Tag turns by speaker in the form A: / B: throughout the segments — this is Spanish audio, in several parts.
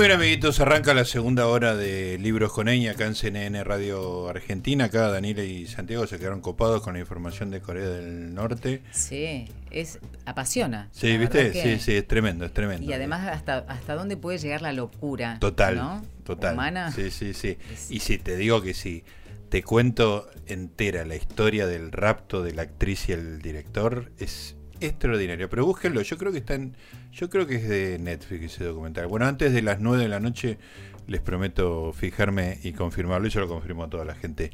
A: Muy bien, amiguitos, arranca la segunda hora de Libros con Eña acá en CNN Radio Argentina. Acá Daniela y Santiago se quedaron copados con la información de Corea del Norte.
B: Sí, es apasiona.
A: Sí, ¿viste? Sí, sí, es tremendo, es tremendo.
B: Y además, hasta, hasta dónde puede llegar la locura.
A: Total,
B: ¿no?
A: total.
B: Humana.
A: Sí, sí, sí. Y si te digo que sí, te cuento entera la historia del rapto de la actriz y el director, es extraordinario. Pero búsquenlo, yo creo que están, yo creo que es de Netflix ese documental. Bueno, antes de las 9 de la noche les prometo fijarme y confirmarlo, y yo lo confirmo a toda la gente,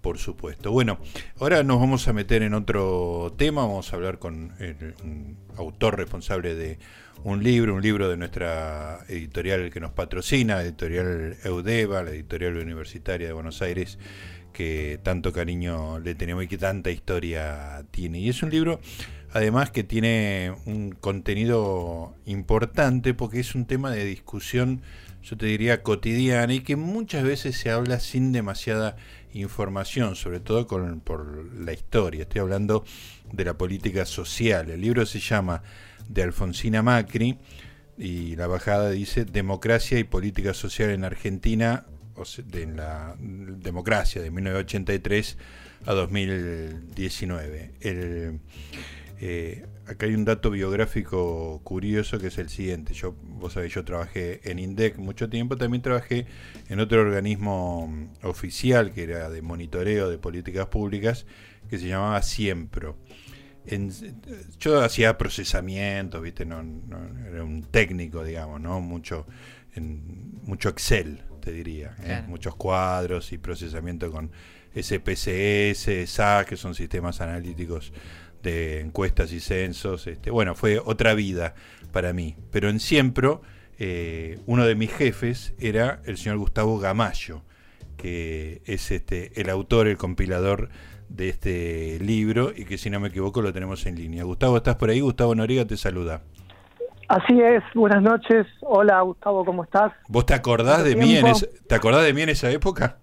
A: por supuesto. Bueno, ahora nos vamos a meter en otro tema, vamos a hablar con el, un autor responsable de un libro, un libro de nuestra editorial que nos patrocina, editorial Eudeva, la editorial universitaria de Buenos Aires, que tanto cariño le tenemos y que tanta historia tiene. Y es un libro además que tiene un contenido importante porque es un tema de discusión, yo te diría, cotidiana y que muchas veces se habla sin demasiada información, sobre todo por la historia. Estoy hablando de la política social. El libro se llama De Alfonsina Macri y la bajada dice Democracia y Política Social en Argentina, o sea, de la democracia de 1983 a 2019. El, eh, acá hay un dato biográfico curioso que es el siguiente. Yo, vos sabés, yo trabajé en INDEC mucho tiempo, también trabajé en otro organismo mm, oficial que era de monitoreo de políticas públicas que se llamaba Siempro. En, yo hacía procesamientos, viste, no, no, era un técnico, digamos, no mucho, en, mucho Excel, te diría, ¿eh?
B: Claro.
A: muchos cuadros y procesamiento con SPSS, SAC, que son sistemas analíticos de encuestas y censos. Este, bueno, fue otra vida para mí. Pero en Siempro, eh, uno de mis jefes era el señor Gustavo Gamayo, que es este, el autor, el compilador de este libro y que si no me equivoco lo tenemos en línea. Gustavo, ¿estás por ahí? Gustavo Noriega te saluda.
C: Así es, buenas noches. Hola Gustavo, ¿cómo estás?
A: ¿Vos te acordás de mí en esa, ¿te acordás de mí en esa época?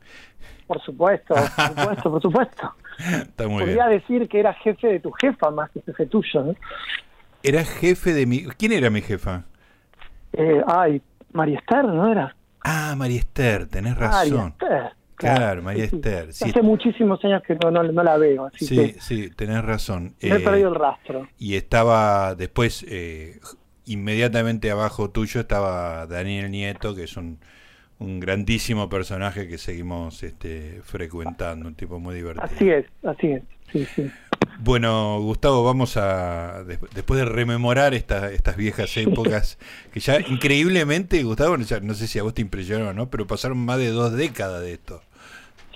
C: Por supuesto, por supuesto, por supuesto.
A: Está muy
C: Podría
A: bien.
C: decir que era jefe de tu jefa más que jefe tuyo, ¿no?
A: Era jefe de mi... ¿Quién era mi jefa?
C: Eh, ay, María Esther, ¿no era?
A: Ah, María Esther, tenés
C: María
A: razón.
C: Esther.
A: Claro, María
C: sí, sí.
A: Esther. Sí,
C: Hace muchísimos años que no, no, no la veo, así
A: sí,
C: que
A: sí, tenés razón.
C: me he
A: Eh,
C: perdido el rastro.
A: y estaba después, eh, inmediatamente abajo tuyo estaba Daniel Nieto, que es un, un grandísimo personaje que seguimos este, frecuentando, un tipo muy divertido.
C: Así es, así es. Sí, sí.
A: Bueno, Gustavo, vamos a, des- después de rememorar esta- estas viejas épocas, que ya increíblemente, Gustavo, no sé si a vos te impresionó o no, pero pasaron más de dos décadas de esto.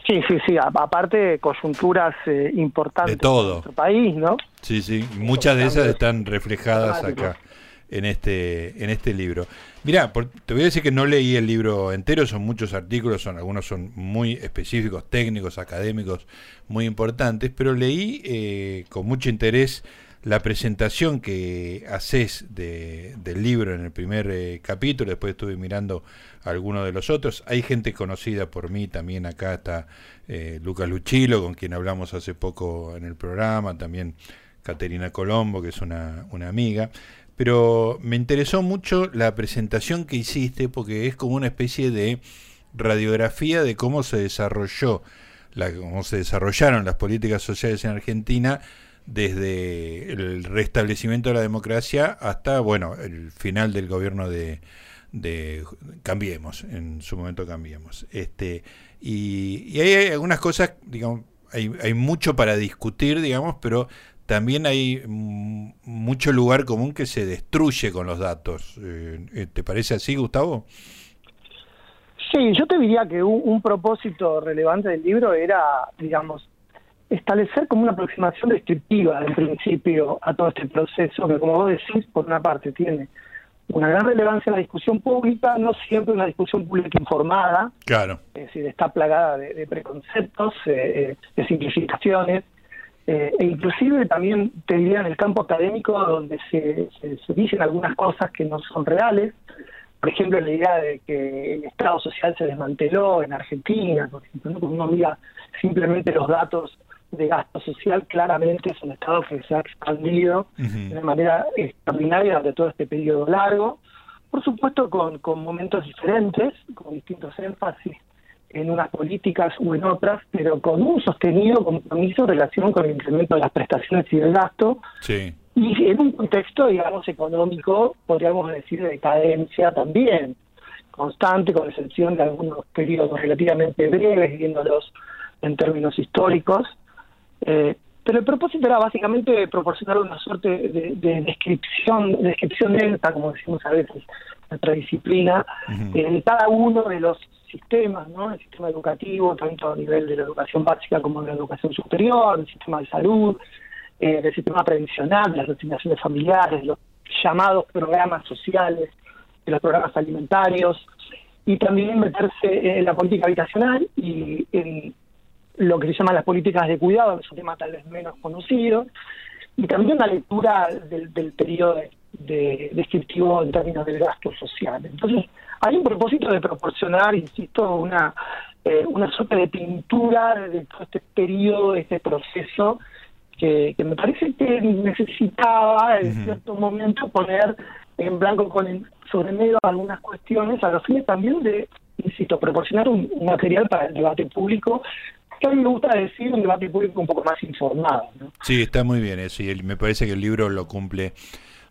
C: Sí, sí, sí. Aparte, coyunturas eh, importantes
A: De todo.
C: en nuestro país, ¿no?
A: Sí, sí, muchas de esas están reflejadas acá en este en este libro. Mira, te voy a decir que no leí el libro entero, son muchos artículos, son algunos son muy específicos, técnicos, académicos, muy importantes, pero leí eh, con mucho interés la presentación que haces de, del libro en el primer eh, capítulo, después estuve mirando algunos de los otros. Hay gente conocida por mí también acá está eh, Lucas Luchilo, con quien hablamos hace poco en el programa, también Caterina Colombo, que es una, una amiga. Pero me interesó mucho la presentación que hiciste porque es como una especie de radiografía de cómo se desarrolló, la, cómo se desarrollaron las políticas sociales en Argentina desde el restablecimiento de la democracia hasta, bueno, el final del gobierno de, de Cambiemos, en su momento Cambiemos. Este, y, y hay algunas cosas, digamos, hay, hay mucho para discutir, digamos, pero también hay mm, mucho lugar común que se destruye con los datos. Eh, ¿Te parece así, Gustavo?
C: Sí, yo te diría que un, un propósito relevante del libro era, digamos, establecer como una aproximación descriptiva del principio a todo este proceso que, como vos decís, por una parte tiene una gran relevancia en la discusión pública, no siempre una discusión pública informada,
A: Claro.
C: es decir, está plagada de, de preconceptos, eh, eh, de simplificaciones, eh, e inclusive también te diría en el campo académico donde se, se- se dicen algunas cosas que no son reales, por ejemplo la idea de que el Estado social se desmanteló en Argentina, por ejemplo, ¿no? Cuando uno mira simplemente los datos de gasto social, claramente es un Estado que se ha expandido
A: Ujú.
C: de una manera extraordinaria durante todo este periodo largo. por supuesto con, con momentos diferentes, con distintos énfasis en unas políticas u en otras, pero con un sostenido compromiso en relación con el incremento de las prestaciones y del gasto,
A: Sí.
C: y en un contexto, digamos, económico, podríamos decir, de decadencia también, constante, con excepción de algunos periodos relativamente breves, viéndolos en términos históricos. Eh, pero el propósito era básicamente proporcionar una suerte de, de descripción, descripción lenta, como decimos a veces, en nuestra disciplina, eh, de cada uno de los sistemas, ¿no? El sistema educativo, tanto a nivel de la educación básica como de la educación superior, el sistema de salud, eh, del sistema previsional, las asignaciones familiares, los llamados programas sociales, los programas alimentarios, y también meterse en la política habitacional y en lo que se llama las políticas de cuidado, que es un tema tal vez menos conocido, y también la lectura del, del periodo de, de- descriptivo en términos del gasto social. Entonces, hay un propósito de proporcionar, insisto, una, eh, una suerte de pintura de todo este periodo, de este proceso, que, que me parece que necesitaba en cierto momento poner en blanco con el, sobre negro algunas cuestiones a los fines también de, insisto, proporcionar un, un material para el debate público, que a mí me gusta decir un debate público un poco más informado. ¿no?
A: Sí, está muy bien eso y el- me parece que el libro lo cumple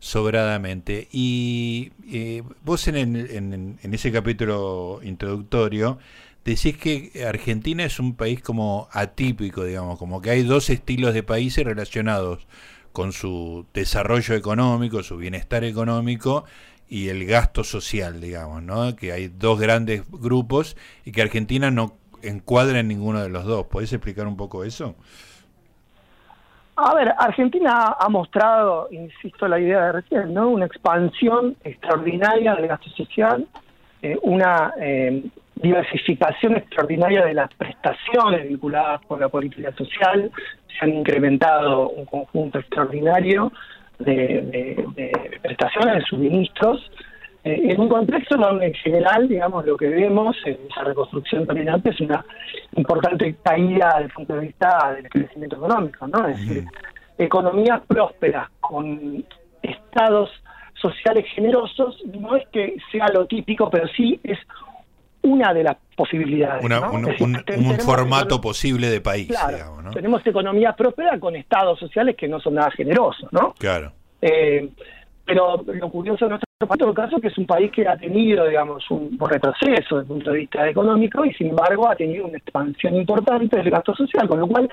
A: sobradamente. Y eh, vos en, el- en- en ese capítulo introductorio decís que Argentina es un país como atípico, digamos, como que hay dos estilos de países relacionados con su desarrollo económico, su bienestar económico y el gasto social, digamos, ¿no? Que hay dos grandes grupos y que Argentina no encuadra en ninguno de los dos. ¿Podés explicar un poco eso?
C: A ver, Argentina ha mostrado, insisto, la idea de recién, ¿no? Una expansión extraordinaria del gasto social, eh, una eh, diversificación extraordinaria de las prestaciones vinculadas con la política social, se han incrementado un conjunto extraordinario de prestaciones, de suministros, eh, en un contexto donde en general, digamos, lo que vemos en esa reconstrucción terminante es una importante caída desde el punto de vista del crecimiento económico, ¿no? Es decir, economías prósperas con estados sociales generosos no es que sea lo típico, pero sí es una de las posibilidades.
A: Una-
C: ¿no?
A: un,
C: decir,
A: formato posible de país,
C: Claro,
A: digamos, ¿no?
C: tenemos economías prósperas con estados sociales que no son nada generosos, ¿no?
A: Claro.
C: Eh, pero lo curioso de nuestro en todo caso, que es un país que ha tenido, digamos, un retroceso desde el punto de vista económico y, sin embargo, ha tenido una expansión importante del gasto social, con lo cual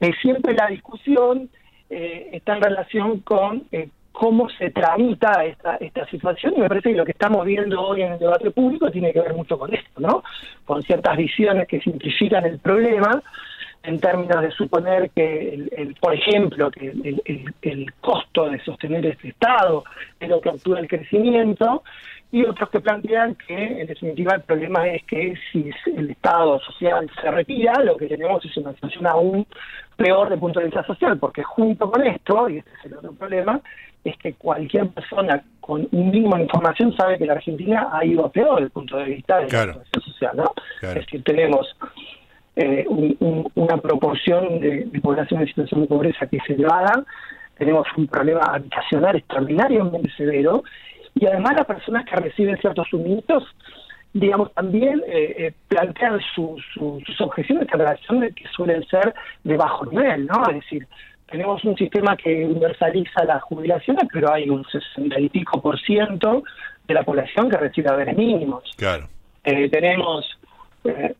C: eh, siempre la discusión eh, está en relación con eh, cómo se tramita esta, esta situación y me parece que lo que estamos viendo hoy en el debate público tiene que ver mucho con esto, ¿no? Con ciertas visiones que simplifican el problema en términos de suponer que, el, el- por ejemplo, que el, el- el costo de sostener este Estado es lo que obtura el crecimiento, y otros que plantean que, en definitiva, el problema es que si el Estado social se retira, lo que tenemos es una situación aún peor el punto de vista social, porque junto con esto, y este es el otro problema, es que cualquier persona con un mínimo de información sabe que la Argentina ha ido a peor desde el punto de vista de
A: Claro.
C: la situación social, ¿no?
A: Claro.
C: Es decir, tenemos eh, un- un- una proporción de, de población en situación de pobreza que es elevada, tenemos un problema habitacional extraordinariamente severo, y además las personas que reciben ciertos suministros, digamos, también eh, eh, plantean su- su- sus objeciones en relación de que suelen ser de bajo nivel, ¿no? Es decir, tenemos un sistema que universaliza las jubilaciones, pero hay un 60 y pico por ciento de la población que recibe haberes mínimos.
A: Claro.
C: Eh, tenemos eh,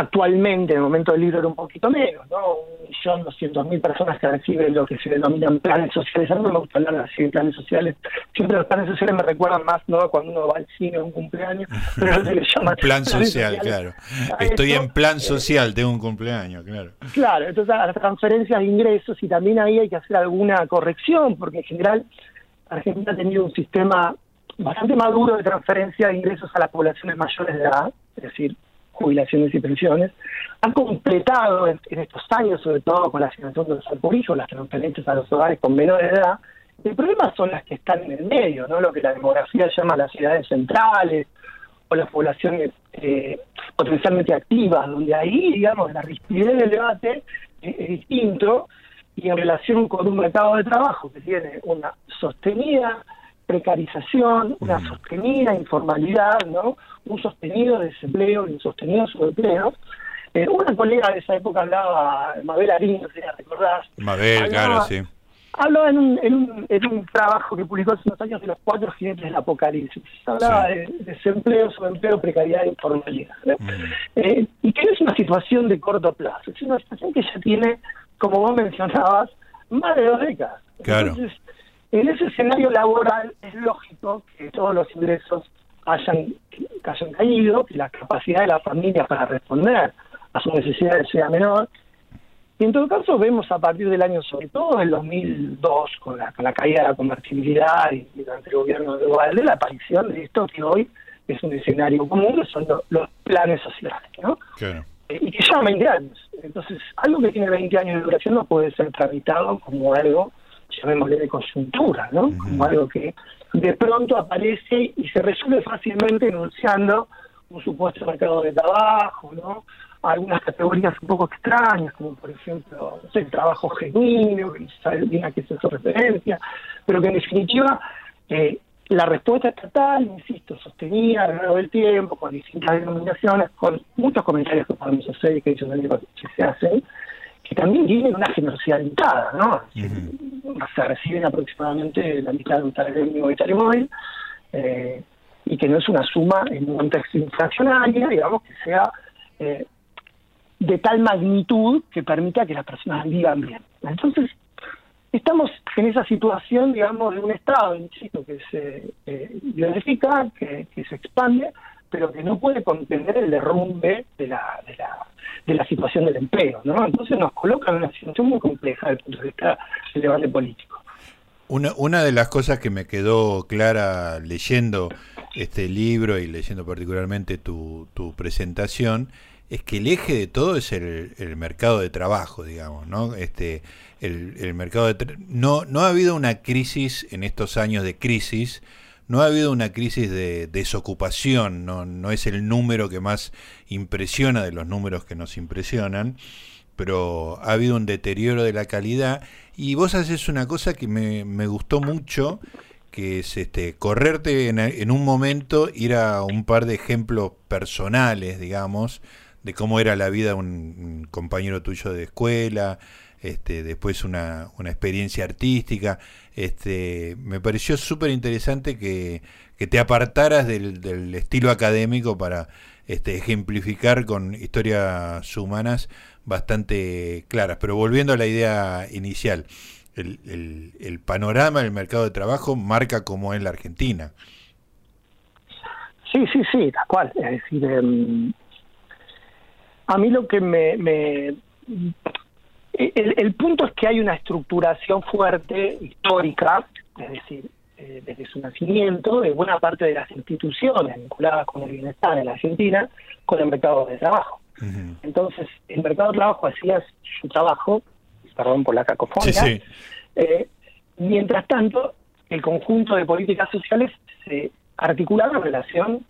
C: actualmente, en el momento del libro era un poquito menos, ¿no? Un millón doscientos mil personas que reciben lo que se denominan planes sociales. A mí no me gusta hablar así de planes sociales. Siempre los planes sociales me recuerdan más, ¿no? Cuando uno va al cine a un cumpleaños, pero no se le llama
A: Un plan social, claro. Estoy en plan
C: Eh,
A: social, tengo un cumpleaños, claro.
C: Claro, entonces a las transferencias de ingresos y también ahí hay que hacer alguna corrección, porque en general Argentina ha tenido un sistema bastante maduro de transferencia de ingresos a las poblaciones mayores de edad, es decir, jubilaciones y pensiones. Ha completado en, estos años, sobre todo con la asignación de los hijo, las transferencias a los hogares con menores de edad. El problema son las que están en el medio, ¿no? lo que la demografía llama las ciudades centrales, o las poblaciones eh, potencialmente activas, donde ahí, digamos, la rigidez del debate es, es distinto y en relación con un mercado de trabajo que tiene una sostenida precarización, una sostenida informalidad, ¿no? un sostenido desempleo y un sostenido subempleo. Eh, una colega de esa época hablaba, Mabel Arín, no sé si la recordás.
A: Mabel, claro, sí.
C: Hablaba en un, en, un, en un trabajo que publicó hace unos años de los cuatro jinetes del apocalipsis. Hablaba de desempleo, subempleo, precariedad e informalidad. Eh, y que no es una situación de corto plazo, es una situación que ya tiene, como vos mencionabas, más de dos décadas.
A: Claro.
C: Entonces, en ese escenario laboral es lógico que todos los ingresos hayan, que hayan caído, que la capacidad de la familia para responder a sus necesidades sea menor. Y en todo caso vemos a partir del año, sobre todo el 2002, con la, con la caída de la convertibilidad y, durante el gobierno de Duvalde, la aparición de esto que hoy es un escenario común, que son lo- los planes sociales, ¿no?
A: Claro.
C: Eh, y que lleva 20 años. Entonces, algo que tiene 20 años de duración no puede ser tramitado como algo, llamémosle de coyuntura, ¿no? Como algo que de pronto aparece y se resuelve fácilmente enunciando un supuesto mercado de trabajo, ¿no? Algunas categorías un poco extrañas, como por ejemplo, no sé, el trabajo genuino, que no se sabe bien a qué se hace referencia, pero que en definitiva eh, la respuesta estatal, insisto, sostenida a lo largo del tiempo, con distintas denominaciones, con muchos comentarios que podemos hacer y que ellos que se hacen, que también tienen una generosidad limitada, ¿no? Se reciben aproximadamente la mitad de un salario mínimo vital móvil, eh, y que no es una suma en un contexto inflacionario, digamos, que sea eh, de tal magnitud que permita que las personas vivan bien. Entonces, estamos en esa situación, digamos, de un Estado, insisto, que se eh, diversifica, que, que se expande, pero que no puede contener el derrumbe de la, de la, de la situación del empleo, ¿no? Entonces nos coloca en una situación muy compleja desde el punto de vista del debate político.
A: Una, una de las cosas que me quedó clara leyendo este libro y leyendo particularmente tu, tu presentación es que el eje de todo es el, el mercado de trabajo, digamos, ¿no? Este, el, el mercado de no, no ha habido una crisis en estos años de crisis, no ha habido una crisis de desocupación, no, no es el número que más impresiona de los números que nos impresionan, pero ha habido un deterioro de la calidad. Y vos haces una cosa que me, gustó mucho, que es este correrte en, un momento, ir a un par de ejemplos personales, digamos, de cómo era la vida de un compañero tuyo de escuela, este, después una, una experiencia artística. Este, me pareció súper interesante que, que te apartaras del, del estilo académico para este, ejemplificar con historias humanas bastante claras. Pero volviendo a la idea inicial, el, el, el panorama del mercado de trabajo marca cómo es la Argentina.
C: Sí, sí, sí, tal cual. Es decir, em, a mí lo que me... me el, el punto es que hay una estructuración fuerte, histórica, es decir, eh, desde su nacimiento, de buena parte de las instituciones vinculadas con el bienestar en la Argentina, con el mercado de trabajo. Entonces, el mercado de trabajo hacía su trabajo, perdón por la cacofonía,
A: Sí, sí.
C: eh, mientras tanto, el conjunto de políticas sociales se articulaba en relación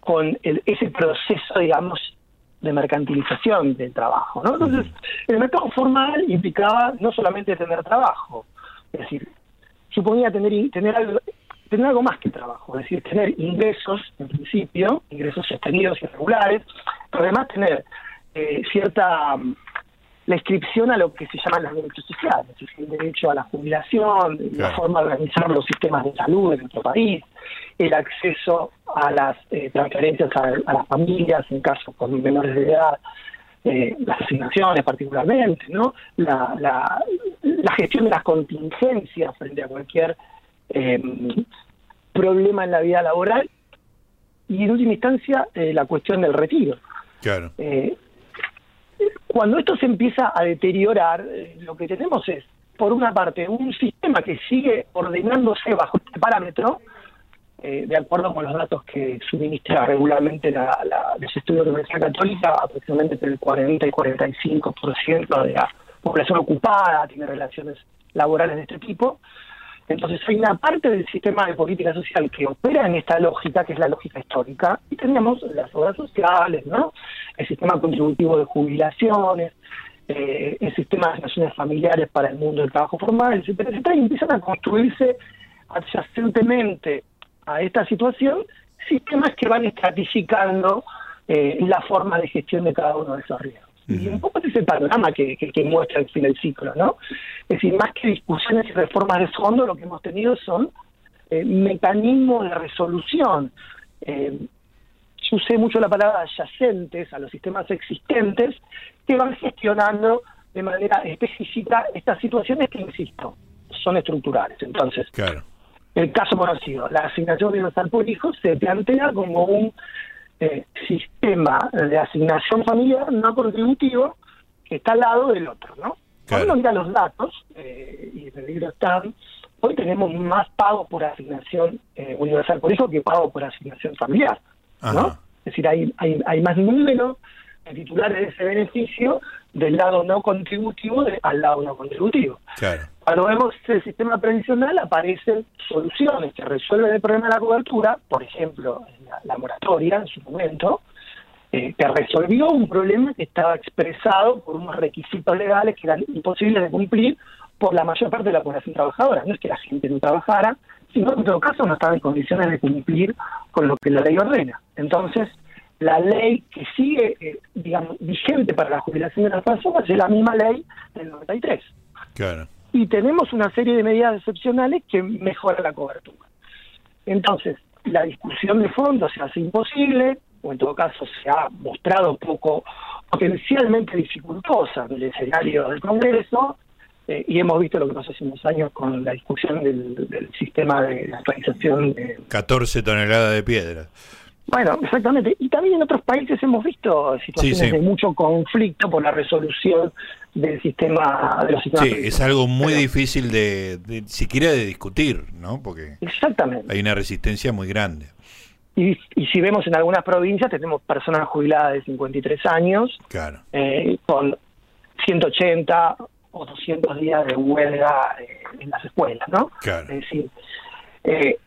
C: con el- ese proceso, digamos, de mercantilización del trabajo. ¿no? Entonces, el mercado formal implicaba no solamente tener trabajo, es decir, suponía tener, tener, algo, tener algo más que trabajo, es decir, tener ingresos, en principio, ingresos sostenidos y regulares, pero además tener eh, cierta la inscripción a lo que se llaman los derechos sociales, es decir, el derecho a la jubilación, la forma de organizar los sistemas de salud en nuestro país, el acceso a las eh, transferencias a, a las familias en caso con menores de edad, eh, las asignaciones particularmente, ¿no? La, la, la gestión de las contingencias frente a cualquier eh, problema en la vida laboral y en última instancia eh, la cuestión del retiro.
A: Claro.
C: Eh, cuando esto se empieza a deteriorar, eh, lo que tenemos es, por una parte, un sistema que sigue ordenándose bajo este parámetro, eh, de acuerdo con los datos que suministra regularmente la, la, los estudios de la Universidad Católica, aproximadamente entre el 40 y 45% de la población ocupada tiene relaciones laborales de este tipo. Entonces hay una parte del sistema de política social que opera en esta lógica, que es la lógica histórica, y tenemos las obras sociales, ¿no? El sistema contributivo de jubilaciones, eh, el sistema de asignaciones familiares para el mundo del trabajo formal, etcétera, etcétera, y empiezan a construirse adyacentemente a esta situación sistemas que van estratificando eh, la forma de gestión de cada uno de esos riesgos. Y un poco ese es el panorama que, que, muestra el fin del ciclo, ¿no? Es decir, más que discusiones y reformas de fondo, lo que hemos tenido son eh, mecanismos de resolución. Eh, yo usé mucho la palabra adyacentes a los sistemas existentes que van gestionando de manera específica estas situaciones que, insisto, son estructurales. Entonces, el caso conocido, la asignación universal por hijo se plantea como un eh, sistema de asignación familiar no contributivo que está al lado del otro, ¿no? Cuando uno mira los datos, eh, y el libro están, hoy tenemos más pago por asignación eh, universal por hijo que pago por asignación familiar, ¿no? Es decir, hay, hay, hay más número de titulares de ese beneficio del lado no contributivo al lado no contributivo. Cuando vemos el sistema previsional aparecen soluciones que resuelven el problema de la cobertura, por ejemplo, la, moratoria en su momento, eh, que resolvió un problema que estaba expresado por unos requisitos legales que eran imposibles de cumplir por la mayor parte de la población trabajadora. No es que la gente no trabajara, sino que en todo caso no estaba en condiciones de cumplir con lo que la ley ordena. Entonces, la ley que sigue, eh, digamos, vigente para la jubilación de las personas es la misma ley del 93.
A: Claro.
C: Y tenemos una serie de medidas excepcionales que mejoran la cobertura. Entonces, la discusión de fondo se hace imposible, o en todo caso se ha mostrado poco potencialmente dificultosa en el escenario del Congreso, eh, y hemos visto lo que pasó hace unos años con la discusión del, sistema de actualización de...
A: 14 toneladas de piedra.
C: Bueno, exactamente. Y también en otros países hemos visto situaciones de mucho conflicto por la resolución del sistema de los sistemas.
A: Sí, es algo muy difícil de, siquiera de discutir, ¿no? Porque
C: exactamente.
A: hay una resistencia muy grande.
C: Y, si vemos en algunas provincias tenemos personas jubiladas de 53 años
A: claro.
C: eh, con 180 o 200 días de huelga eh, en las escuelas, ¿no?
A: Claro.
C: Es decir, eh,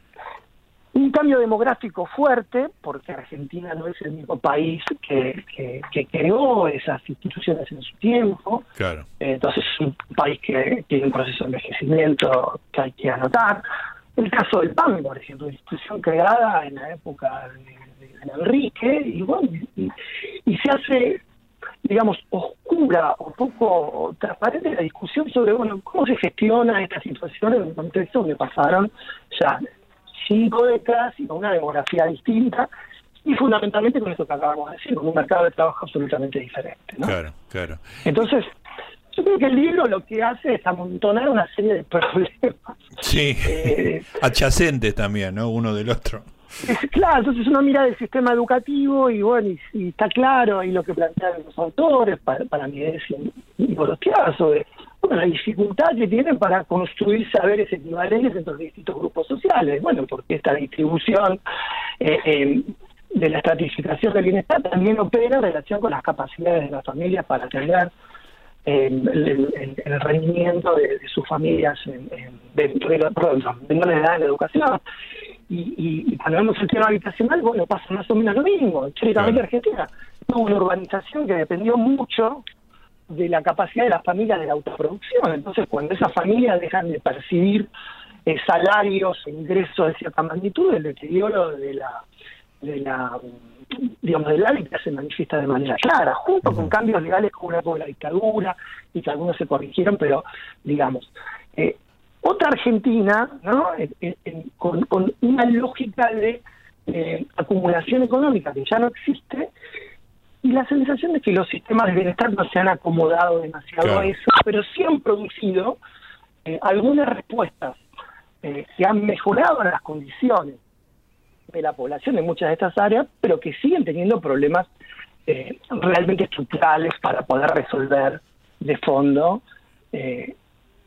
C: un cambio demográfico fuerte, porque Argentina no es el mismo país que, que, creó esas instituciones en su tiempo.
A: Claro.
C: Entonces es un país que tiene un proceso de envejecimiento que hay que anotar. El caso del PAN, por ejemplo, una institución creada en la época de, Enrique, y bueno, y, se hace digamos, oscura o poco transparente la discusión sobre, bueno, cómo se gestiona esta situación en un contexto donde pasaron ya cinco décadas y con una demografía distinta y fundamentalmente con eso que acabamos de decir, con un mercado de trabajo absolutamente diferente. ¿no?
A: Claro, claro.
C: Entonces, yo creo que el libro lo que hace es amontonar una serie de problemas.
A: Sí, eh, adyacentes también, ¿no? Uno del otro.
C: claro, entonces uno mira del sistema educativo y bueno, y, está claro y lo que plantean los autores, para, para mí es sobre la dificultad que tienen para construir saberes equivalentes entre los distintos grupos sociales. Bueno, porque esta distribución eh, eh, de la estratificación del bienestar también opera en relación con las capacidades de las familias para atender eh, el, rendimiento de, sus familias en, dentro de la, perdón, de edad en la educación. Y, y, cuando vemos el tema habitacional, bueno, pasa más o menos lo mismo. Históricamente Argentina tuvo una urbanización que dependió mucho de la capacidad de las familias de la autoproducción. Entonces, cuando esas familias dejan de percibir eh, salarios e ingresos de cierta magnitud, el deterioro de la, de la digamos, del hábitat se manifiesta de manera clara, junto con cambios legales como una la dictadura y que algunos se corrigieron, pero digamos, eh, otra Argentina, ¿no? con, con, una lógica de eh, acumulación económica que ya no existe, y la sensación de que los sistemas de bienestar no se han acomodado demasiado a eso, pero sí han producido eh, algunas respuestas eh, que han mejorado las condiciones de la población en muchas de estas áreas, pero que siguen teniendo problemas eh, realmente estructurales para poder resolver de fondo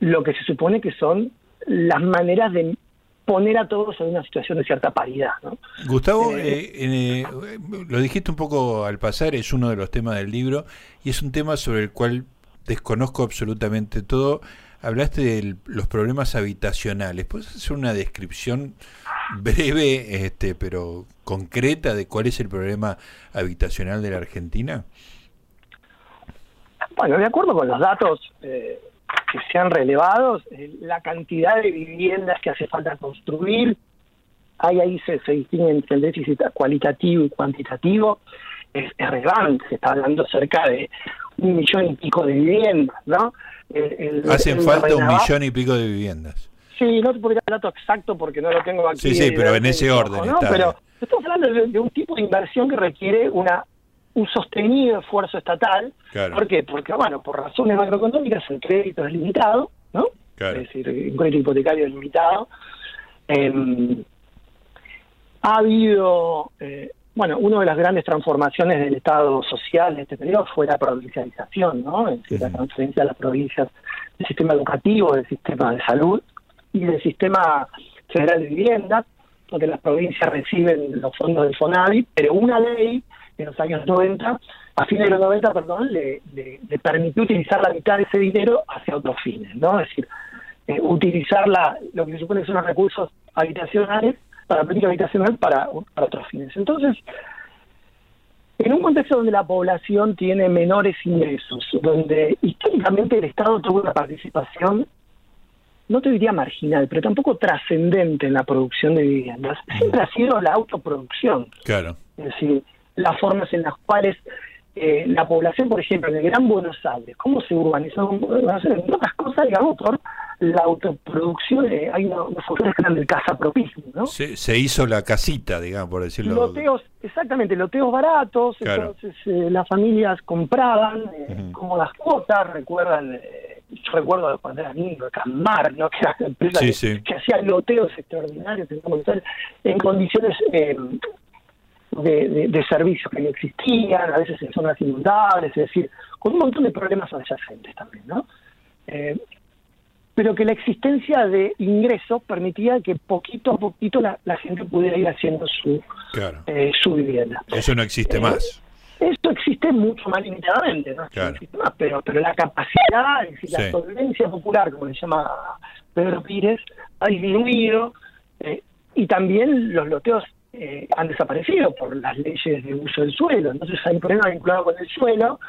C: lo que se supone que son las maneras de poner a todos en una situación de cierta paridad. ¿no?
A: Gustavo, eh, eh, eh, lo dijiste un poco al pasar, es uno de los temas del libro y es un tema sobre el cual desconozco absolutamente todo. Hablaste de los problemas habitacionales. ¿Puedes hacer una descripción breve, este, pero concreta, de cuál es el problema habitacional de la Argentina?
C: Bueno, de acuerdo con los datos que sean relevados, eh, la cantidad de viviendas que hace falta construir, ahí ahí se, se distingue entre el déficit cualitativo y cuantitativo, es, es relevante, se está hablando cerca de un millón y pico de viviendas, ¿no?
A: El, el, Hacen falta un millón y pico de viviendas.
C: Sí, no te podría dar dato exacto porque no lo tengo aquí.
A: Sí, sí, pero en ese orden
C: ¿no? Pero estamos hablando de, de, un tipo de inversión que requiere una un sostenido esfuerzo estatal.
A: Claro.
C: ¿Por qué? Porque, bueno, por razones macroeconómicas el crédito es limitado, ¿no?
A: Claro.
C: Es decir, un crédito hipotecario es limitado. Eh, ha habido, eh, bueno, una de las grandes transformaciones del Estado social en este periodo fue la provincialización, ¿no? Es decir, la transferencia a las provincias del sistema educativo, del sistema de salud y del sistema federal de vivienda, porque las provincias reciben los fondos del FONAVI, pero una ley en los años 90, a fines de los 90, perdón, le, le, le permitió utilizar la mitad de ese dinero hacia otros fines, ¿no? Es decir, eh, utilizar la, lo que se supone que son los recursos habitacionales para la política habitacional para, para otros fines. Entonces, en un contexto donde la población tiene menores ingresos, donde históricamente el Estado tuvo una participación, no te diría marginal, pero tampoco trascendente en la producción de viviendas, siempre ha sido la autoproducción.
A: Claro.
C: Es decir, las formas en las cuales eh, la población, por ejemplo, en el Gran Buenos Aires, ¿cómo se urbanizó? Entre otras cosas, digamos, por la autoproducción, eh, hay una, unas funciones que del casapropismo, ¿no?
A: Se, se, hizo la casita, digamos, por decirlo.
C: Loteos, exactamente, loteos baratos,
A: Claro.
C: entonces eh, las familias compraban eh, como las cuotas, recuerdan, eh, yo recuerdo de cuando era niño, Camar, ¿no? que era una empresa
A: Sí,
C: que,
A: sí.
C: que hacía loteos extraordinarios en Buenos Aires, en condiciones eh, de, de, de servicios que no existían, a veces en zonas inundables, es decir, con un montón de problemas adyacentes también, ¿no? Eh, pero que la existencia de ingresos permitía que poquito a poquito la, la gente pudiera ir haciendo su,
A: Claro.
C: eh, su vivienda.
A: Eso no existe
C: Eh,
A: más.
C: Eso existe mucho más limitadamente, ¿no?
A: Claro.
C: Existe más, pero, pero la capacidad, es decir,
A: Sí.
C: la solvencia popular, como le llama Pedro Pires, ha disminuido eh, y también los loteos eh, han desaparecido por las leyes de uso del suelo. Entonces hay un problema vinculado con el suelo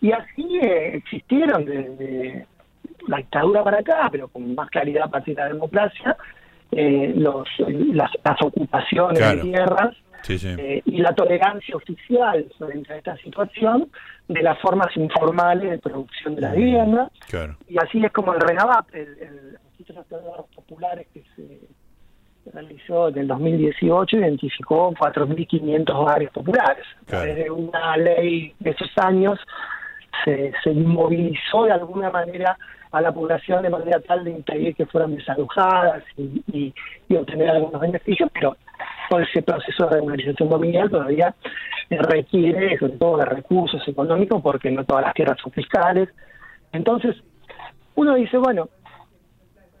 C: y así eh, existieron desde la dictadura para acá, pero con más claridad a partir de la democracia, eh, los, las, las ocupaciones
A: Claro.
C: de tierras
A: Sí, sí.
C: eh, y la tolerancia oficial frente a esta situación de las formas informales de producción de la vivienda.
A: Claro.
C: Y así es como el RENAVAP, el, el Ahorros Populares que se realizó en el 2018, identificó 4.500 hogares populares. A
A: Claro.
C: través de una ley de esos años se, se inmovilizó de alguna manera a la población de manera tal de impedir que fueran desalojadas y, y, y obtener algunos beneficios, pero todo ese proceso de regularización dominial todavía requiere sobre todo de recursos económicos porque no todas las tierras son fiscales. Entonces, uno dice, bueno,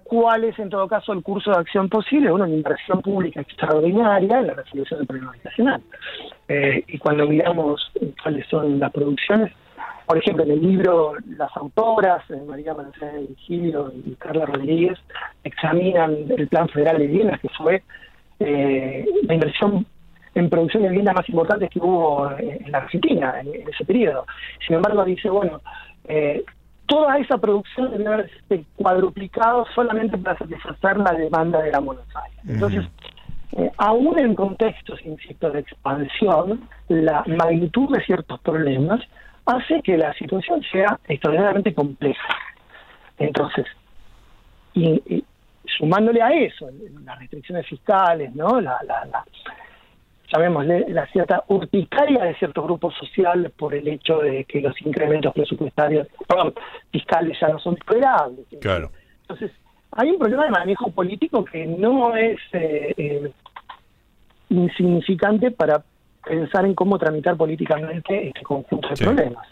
C: ¿cuál es en todo caso el curso de acción posible? Una inversión pública extraordinaria en la resolución del problema habitacional. Eh, y cuando miramos cuáles son las producciones, por ejemplo, en el libro las autoras, eh, María Manzana Virgilio y Carla Rodríguez, examinan el Plan Federal de Viviendas, que fue eh, la inversión en producción de vivienda más importante que hubo en la Argentina en, en ese periodo. Sin embargo, dice, bueno, eh, toda esa producción debe haberse cuadruplicado solamente para satisfacer la demanda de la Buenos Aires. Entonces, eh, aún en contextos, insisto, de expansión, la magnitud de ciertos problemas hace que la situación sea extraordinariamente compleja. Entonces, y, y sumándole a eso, las restricciones fiscales, ¿no? La, la, la llamémosle la cierta urticaria de ciertos grupos sociales por el hecho de que los incrementos presupuestarios, perdón, fiscales ya no son tolerables.
A: Claro.
C: Entonces, hay un problema de manejo político que no es eh, eh, insignificante para pensar en cómo tramitar políticamente este conjunto de
A: Sí.
C: problemas.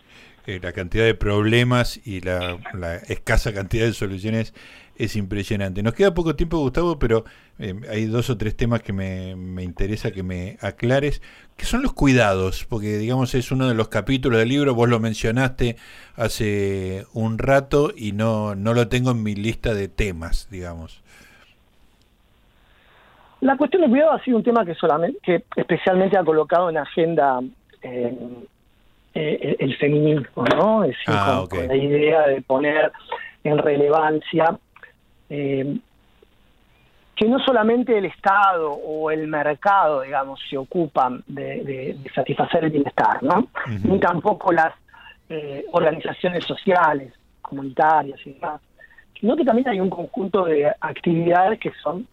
A: Eh, la cantidad de problemas y la, la escasa cantidad de soluciones es impresionante. Nos queda poco tiempo, Gustavo, pero eh, hay dos o tres temas que me, me interesa que me aclares. ¿Qué son los cuidados? Porque, digamos, es uno de los capítulos del libro, vos lo mencionaste hace un rato y no, no lo tengo en mi lista de temas, digamos.
C: La cuestión de cuidado ha sido un tema que solamente, que especialmente ha colocado en agenda eh, eh, el feminismo, ¿no? Es decir,
A: Ah,
C: con la idea de poner en relevancia, eh, que no solamente el Estado o el mercado, digamos, se ocupan de, satisfacer el bienestar, ¿no? Ni tampoco las eh, organizaciones sociales, comunitarias y demás, sino que también hay un conjunto de actividades que son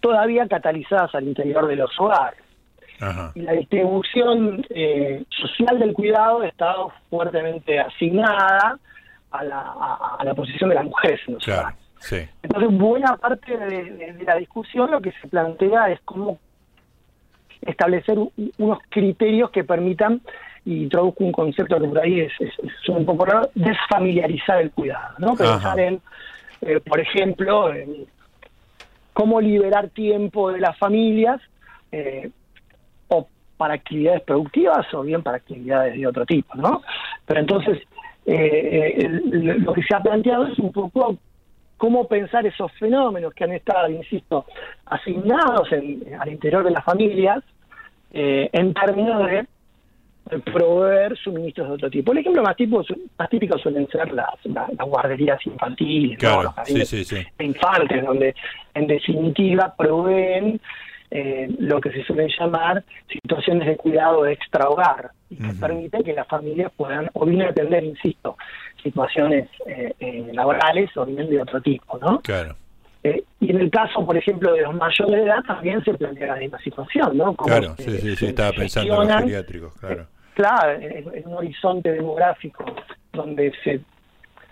C: todavía catalizadas al interior de los hogares. Y la distribución eh, social del cuidado ha estado fuertemente asignada a la, a, la posición de las mujeres en los hogares. Entonces, buena parte de, la discusión lo que se plantea es cómo establecer unos criterios que permitan, y introduzco un concepto que por ahí es, un poco raro, desfamiliarizar el cuidado, ¿no? Pensar en, eh, por ejemplo, cómo liberar tiempo de las familias eh, o para actividades productivas o bien para actividades de otro tipo, ¿no? Pero entonces, eh, lo que se ha planteado es un poco cómo pensar esos fenómenos que han estado, insisto, asignados al interior de las familias eh, en términos de proveer suministros de otro tipo. El ejemplo más, tipo, más típico suelen ser las, guarderías infantiles, los infantes, donde en definitiva proveen eh, lo que se suelen llamar situaciones de cuidado extra hogar y que permiten que las familias puedan o bien atender, insisto, situaciones eh, eh, laborales o bien de otro tipo, ¿no?
A: Claro.
C: y en el caso, por ejemplo, de los mayores de edad también se plantea la misma situación, ¿no?
A: claro, sí, sí, sí, estaba pensando en los geriátricos, claro.
C: claro, en, un horizonte demográfico donde se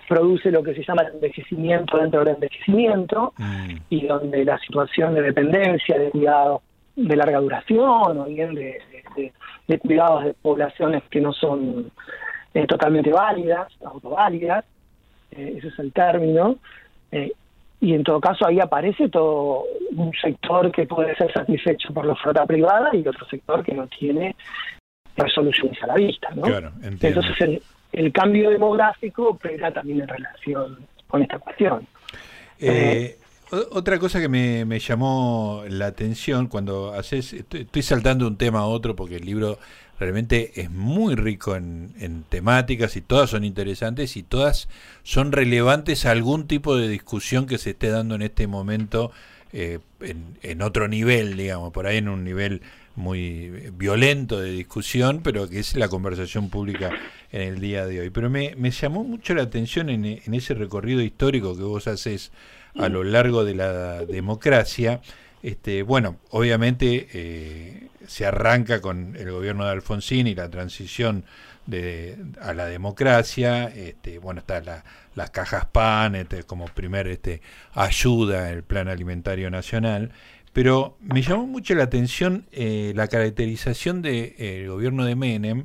C: produce lo que se llama el envejecimiento dentro del envejecimiento mm. y donde la situación de dependencia, de cuidado de larga duración o bien de, cuidados de poblaciones que no son eh, totalmente válidas, autoválidas, eh, ese es el término, eh, y en todo caso ahí aparece todo un sector que puede ser satisfecho por la oferta privada y otro sector que no tiene resoluciones a la vista. ¿no? Entonces el cambio demográfico opera también en relación con esta cuestión.
A: Eh, otra cosa que me, llamó la atención cuando haces, estoy, saltando un tema a otro porque el libro realmente es muy rico en, temáticas y todas son interesantes y todas son relevantes a algún tipo de discusión que se esté dando en este momento eh, en, otro nivel, digamos, por ahí en un nivel muy violento de discusión, pero que es la conversación pública en el día de hoy. Pero me, llamó mucho la atención en, en, ese recorrido histórico que vos haces a lo largo de la democracia. Este, bueno, obviamente eh, se arranca con el gobierno de Alfonsín y la transición de, a la democracia. Este, bueno, está la, las cajas PAN este, como primer este, ayuda el Plan Alimentario Nacional. Pero me llamó mucho la atención eh, la caracterización del de, eh, gobierno de Menem,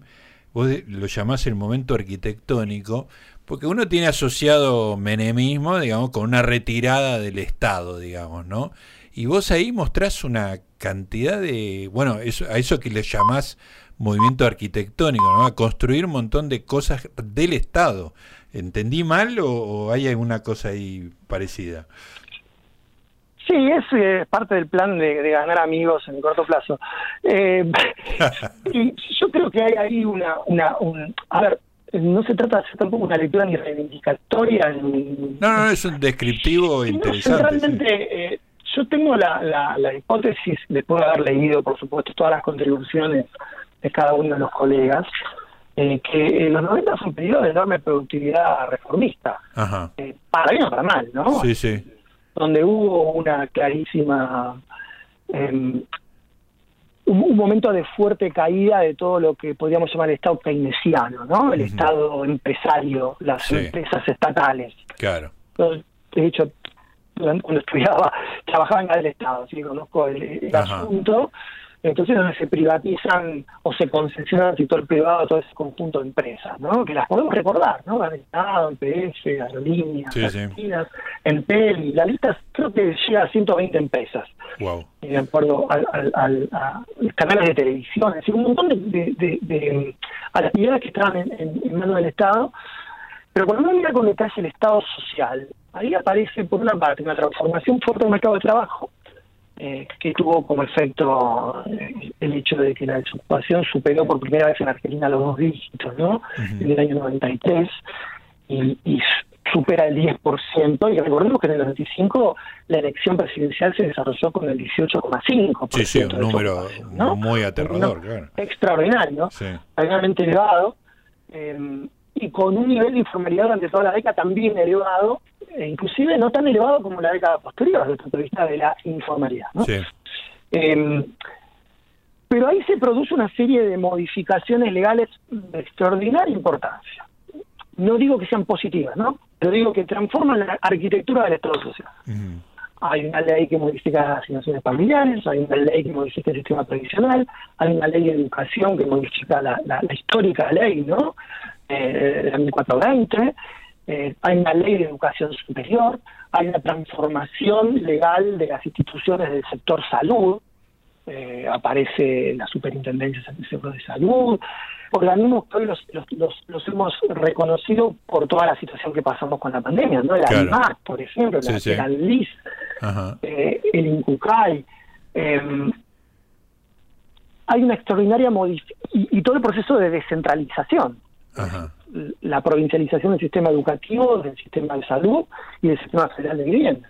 A: vos lo llamás el momento arquitectónico, porque uno tiene asociado menemismo, digamos, con una retirada del Estado, digamos, ¿no? Y vos ahí mostrás una cantidad de, bueno, eso, a eso que le llamás movimiento arquitectónico, ¿no? A construir un montón de cosas del Estado. ¿Entendí mal o hay alguna cosa ahí parecida?
C: Sí, es eh, parte del plan de, ganar amigos en el corto plazo. Eh, y yo creo que hay ahí una, una un, a ver, no se trata de hacer tampoco una lectura ni reivindicatoria.
A: no, no, es un descriptivo interesante.
C: realmente, eh, yo tengo la, la, la, hipótesis, después de haber leído, por supuesto, todas las contribuciones de cada uno de los colegas, eh, que los 90 es un periodo de enorme productividad reformista. Ajá. para bien o para mal, ¿no?
A: Sí, sí
C: donde hubo una clarísima em, un, momento de fuerte caída de todo lo que podríamos llamar el Estado keynesiano, ¿no? El Estado empresario, las empresas estatales.
A: Claro.
C: De hecho, cuando estudiaba, trabajaba en el Estado, así que conozco el, asunto. Entonces, donde se privatizan o se concesionan al sector privado todo ese conjunto de empresas, ¿no? Que las podemos recordar, ¿no? El Estado, el PF, Aerolíneas, sí, Argentinas, el PEL, la lista creo que llega a 120 empresas.
A: Wow.
C: De acuerdo al, al, a canales de televisión, es decir, un montón de, de, de, actividades que estaban en, en, manos del Estado. Pero cuando uno mira con detalle el Estado social, ahí aparece, por una parte, una transformación fuerte del mercado de trabajo, eh, que tuvo como efecto eh, el hecho de que la desocupación superó por primera vez en Argentina los dos dígitos, ¿no? En el año 93, y, y supera el 10%, y recordemos que en el 95 la elección presidencial se desarrolló con el 18,5%.
A: Sí, sí, un número muy aterrador, claro.
C: Extraordinario, realmente elevado, eh, y con un nivel de informalidad durante toda la década también elevado, inclusive no tan elevado como la década posterior desde el punto de vista de la informalidad. ¿no? Eh, pero ahí se produce una serie de modificaciones legales de extraordinaria importancia. No digo que sean positivas, ¿no? Pero digo que transforman la arquitectura del Estado social. Hay una ley que modifica las asignaciones familiares, hay una ley que modifica el sistema tradicional, hay una ley de educación que modifica la, la, histórica ley, ¿no? Eh, de la 1420, eh, hay una ley de educación superior, hay una transformación legal de las instituciones del sector salud, eh, aparece la Superintendencia de Salud, organismos que hoy los, los, los, hemos reconocido por toda la situación que pasamos con la pandemia, ¿no? La por ejemplo, la, LIS, eh, el INCUCAI. Em, hay una extraordinaria modificación y, todo el proceso de descentralización. La provincialización del sistema educativo, del sistema de salud y del sistema federal de vivienda.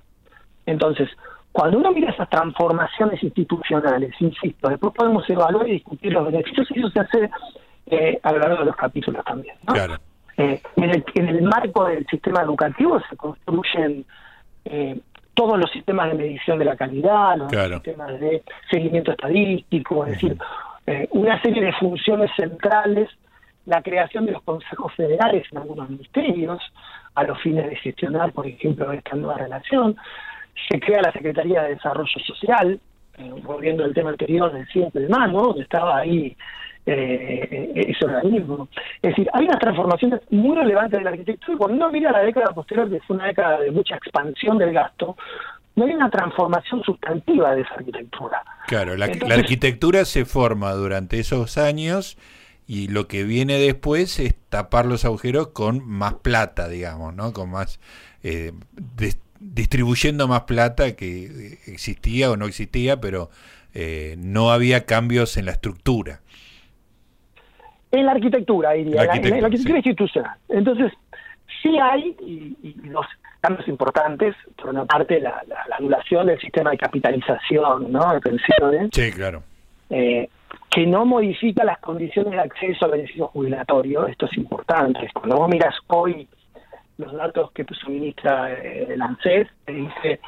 C: Entonces, cuando uno mira esas transformaciones institucionales, insisto, después podemos evaluar y discutir los beneficios y eso se hace eh, a lo largo de los capítulos también. Eh, en, el, marco del sistema educativo se construyen eh, todos los sistemas de medición de la calidad, los sistemas de seguimiento estadístico, es decir, una serie de funciones centrales, la creación de los consejos federales en algunos ministerios, a los fines de gestionar, por ejemplo, esta nueva relación, se crea la Secretaría de Desarrollo Social, eh, volviendo al tema anterior del siempre mano, donde estaba ahí eh, ese organismo. Es decir, hay unas transformaciones muy relevantes de la arquitectura y cuando uno mira la década posterior, que fue una década de mucha expansión del gasto, no hay una transformación sustantiva de esa arquitectura.
A: Claro, la, la arquitectura se forma durante esos años y lo que viene después es tapar los agujeros con más plata, digamos, ¿no? Con más eh, distribuyendo más plata que eh, existía o no existía, pero eh, no había cambios en la estructura.
C: En la arquitectura, diría, en la arquitectura, institucional. Entonces, sí hay y, los cambios importantes, por una parte, la, anulación del sistema de capitalización, ¿no? De pensiones.
A: Sí, claro.
C: Eh, que no modifica las condiciones de acceso al beneficio jubilatorio, esto es importante. Cuando vos miras hoy los datos que suministra eh, el ANSES, dice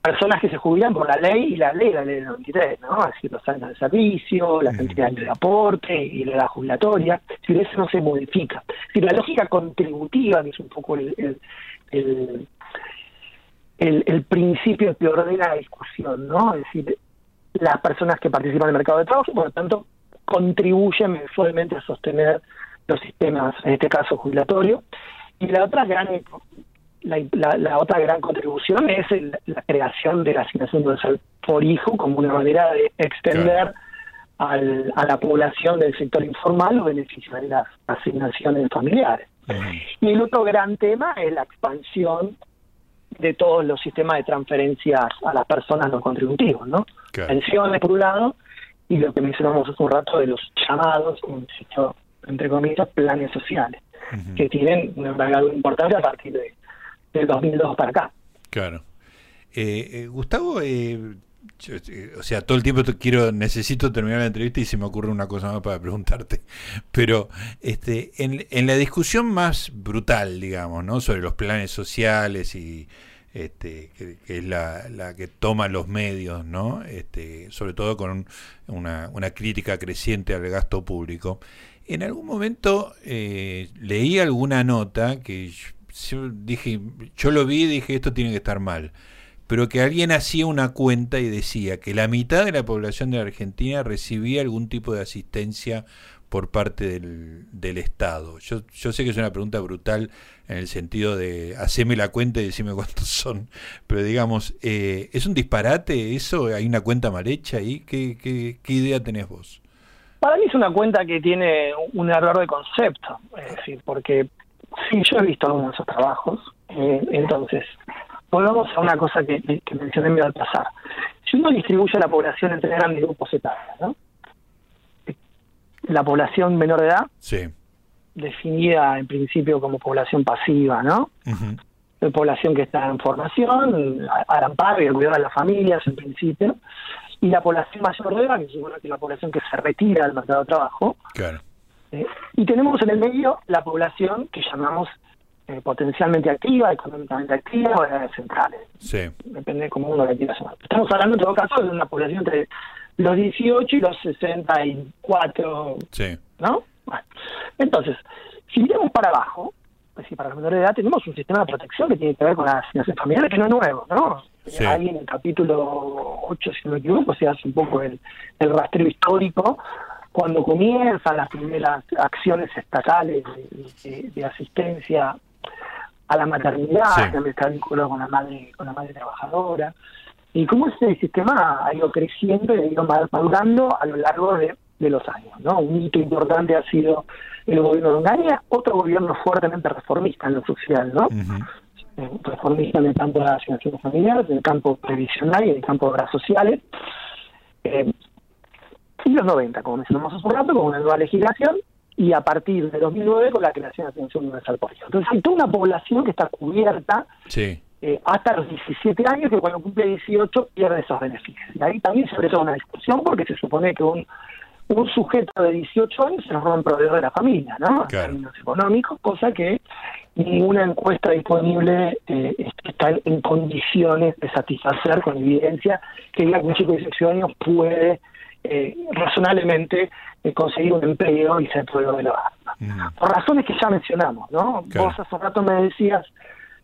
C: personas que se jubilan por la ley y la ley, la ley del 93, ¿no? Decir, los años de servicio, la cantidad de aporte y la edad jubilatoria, si eso no se modifica. Si la lógica contributiva, que es un poco el, el, el, principio que ordena la discusión, ¿no? Es decir, las personas que participan en el mercado de trabajo, por lo tanto, contribuyen mensualmente a sostener los sistemas, en este caso jubilatorio, y la otra gran la, otra gran contribución es la creación de la asignación universal por hijo como una manera de extender al, a la población del sector informal los beneficios de las asignaciones familiares. Y el otro gran tema es la expansión de todos los sistemas de transferencias a las personas no contributivos, ¿no? Pensiones por un lado y lo que mencionamos hace un rato de los llamados, entre comillas, planes sociales que tienen una envergadura importante a partir de, del 2002 para acá.
A: Claro. Eh, eh, Gustavo, eh, o sea, todo el tiempo quiero, necesito terminar la entrevista y se me ocurre una cosa más para preguntarte. Pero este, en, en la discusión más brutal, digamos, ¿no? sobre los planes sociales y este, que, es la, la, que toma los medios, ¿no? Este, sobre todo con una, una crítica creciente al gasto público. En algún momento eh, leí alguna nota que yo, dije, yo lo vi y dije, esto tiene que estar mal, pero que alguien hacía una cuenta y decía que la mitad de la población de la Argentina recibía algún tipo de asistencia por parte del, del Estado. Yo, yo sé que es una pregunta brutal en el sentido de haceme la cuenta y decime cuántos son, pero digamos, eh, ¿es un disparate eso? ¿Hay una cuenta mal hecha ahí? ¿Qué, qué, qué idea tenés vos?
C: Para mí es una cuenta que tiene un error de concepto, es decir, porque sí, yo he visto algunos de esos trabajos, eh, entonces, volvamos a una cosa que, que mencioné al pasar. Si uno distribuye a la población entre grandes grupos etarios, ¿no? La población menor de edad,
A: sí.
C: definida en principio como población pasiva, ¿no? población que está en formación, al amparo y al cuidado de las familias en principio, y la población mayor de edad, que es la población que se retira del mercado de trabajo.
A: Claro.
C: Eh, y tenemos en el medio la población que llamamos eh, potencialmente activa, económicamente activa o edades centrales.
A: Sí.
C: Depende de cómo uno la quiera llamar. Estamos hablando en todo caso de una población entre los 18 y los 64.
A: Sí.
C: ¿No? Bueno. Entonces, si miramos para abajo, pues si para la menor edad tenemos un sistema de protección que tiene que ver con la asignación familiar, que no es nuevo, ¿no?
A: Sí.
C: Ahí en el capítulo 8, si no me equivoco, se hace un poco el, el rastreo histórico cuando comienzan las primeras acciones estatales de, de, de asistencia a la maternidad,
A: Sí.
C: que está vinculado con la madre, con la madre trabajadora, y cómo ese sistema ha ido creciendo y ha ido madurando a lo largo de, de los años. ¿no? Un hito importante ha sido el gobierno de Ongaria, otro gobierno fuertemente reformista en lo social, ¿no? Eh, reformista en el campo de la asignación familiar, en el campo previsional y en el campo de obras sociales. Eh, y los 90, como mencionamos hace un rato, con una nueva legislación, y a partir de 2009 con la creación de atención universal por hijo. Entonces hay toda una población que está cubierta
A: Sí.
C: eh, hasta los 17 años, que cuando cumple 18 pierde esos beneficios. Y ahí también se toda una discusión porque se supone que un, un sujeto de 18 años se nos en proveedor de la familia, ¿no? En términos económicos, cosa que ninguna encuesta disponible eh, está en- en condiciones de satisfacer con evidencia que diga que un chico de 18 años puede eh, razonablemente eh, conseguir un empleo y ser proveedor de la hogar.
A: Ujú.
C: Por razones que ya mencionamos, ¿no?
A: Claro.
C: Vos hace un rato me decías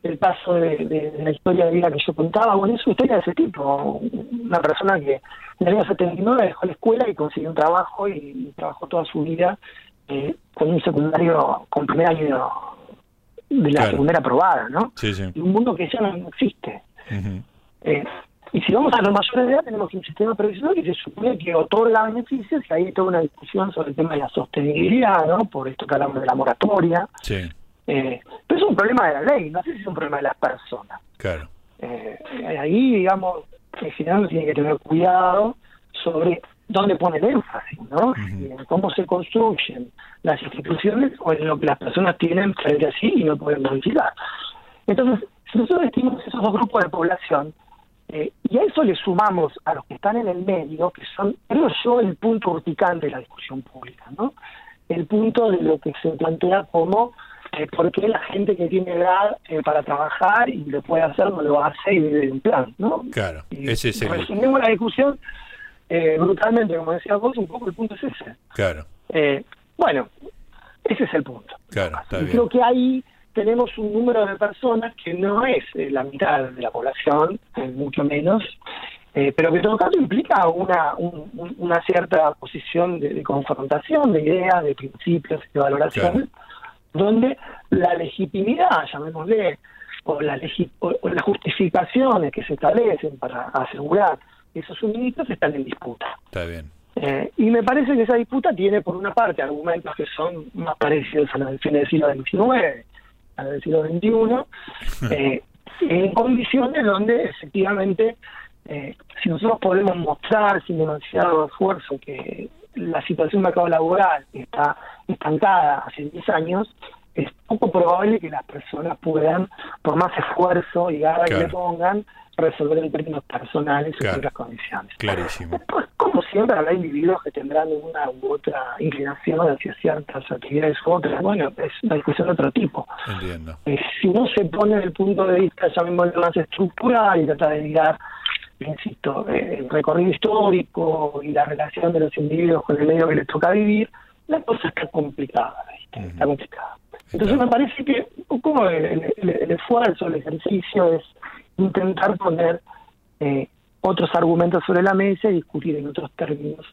C: el paso de, de- de la historia de vida que yo contaba, bueno, es una historia de ese tipo, una persona que en el año 79 dejó la escuela y consiguió un trabajo y, y trabajó toda su vida eh, con un secundario, con primer año de la
A: Claro.
C: secundaria aprobada, ¿no?
A: Sí, sí.
C: Y un mundo que ya no existe. Eh, y si vamos a los mayores de edad, tenemos un sistema previsional que se supone que otorga beneficios, y ahí hay toda una discusión sobre el tema de la sostenibilidad, ¿no? Por esto que hablamos de la moratoria.
A: Sí.
C: Eh, pero es un problema de la ley, no sé si es un problema de las personas.
A: Claro.
C: Eh, ahí, digamos, el ciudadano tiene que tener cuidado sobre dónde pone el énfasis, ¿no? Si en cómo se construyen las instituciones o en lo que las personas tienen frente a sí y no pueden modificar. Entonces, si nosotros distinguimos esos dos grupos de población, eh, y a eso le sumamos a los que están en el medio, que son, creo yo, el punto urticante de la discusión pública, ¿no? El punto de lo que se plantea como eh, por qué la gente que tiene edad eh, para trabajar y lo puede hacer no lo hace y vive de un plan, ¿no?
A: Claro. Ese es el.
C: resumimos la discusión eh, brutalmente, como decías vos, un poco el punto es ese.
A: Claro.
C: Eh, bueno, ese es el punto.
A: Claro. Está
C: Y
A: bien.
C: creo que ahí tenemos un número de personas que no es eh, la mitad de la población, eh, mucho menos, eh, pero que en todo caso implica una, un- un- una cierta posición de, de confrontación de ideas, de principios, de valoraciones, donde la legitimidad, llamémosle, o, la legi- o- o las justificaciones que se establecen para asegurar esos suministros están en disputa.
A: Está bien.
C: Eh, y me parece que esa disputa tiene, por una parte, argumentos que son más parecidos a los del fin del siglo XIX, a los del siglo XXI, eh, en condiciones donde efectivamente, eh, si nosotros podemos mostrar sin demasiado esfuerzo que la situación del mercado laboral está estancada hace 10 años, es poco probable que las personas puedan, por más esfuerzo y garra que le pongan, resolver en términos personales sus
A: Claro.
C: otras condiciones.
A: Clarísimo.
C: Después, como siempre, habrá individuos que tendrán una u otra inclinación hacia ciertas actividades u otras. Bueno, es una discusión de otro tipo.
A: Entiendo.
C: Eh, si no se pone el punto de vista, llamémoslo más estructural, y trata de mirar, insisto, eh, el recorrido histórico y la relación de los individuos con el medio que les toca vivir, la cosa está complicada. Está complicada. Entonces me parece que un poco el, el- el esfuerzo, el ejercicio es intentar poner eh, otros argumentos sobre la mesa y discutir en otros términos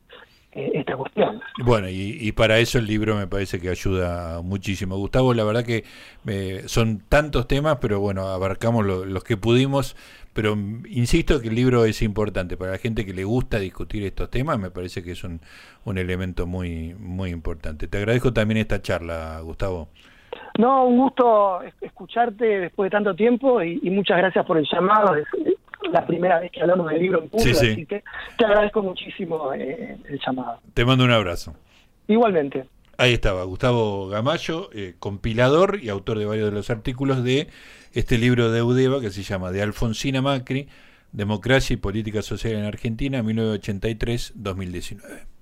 C: eh, esta cuestión.
A: Bueno, y, y para eso el libro me parece que ayuda muchísimo. Gustavo, la verdad que eh, son tantos temas, pero bueno, abarcamos lo- los que pudimos. Pero insisto que el libro es importante para la gente que le gusta discutir estos temas. Me parece que es un, un elemento muy, muy importante. Te agradezco también esta charla, Gustavo.
C: No, un gusto escucharte después de tanto tiempo y, muchas gracias por el llamado. Es la primera vez que hablamos del libro en público,
A: sí, sí.
C: así que te agradezco muchísimo eh, el llamado.
A: Te mando un abrazo.
C: Igualmente.
A: Ahí estaba, Gustavo Gamayo, eh, compilador y autor de varios de los artículos de este libro de Udeva que se llama De Alfonsina Macri, Democracia y Política Social en Argentina, 1983-2019.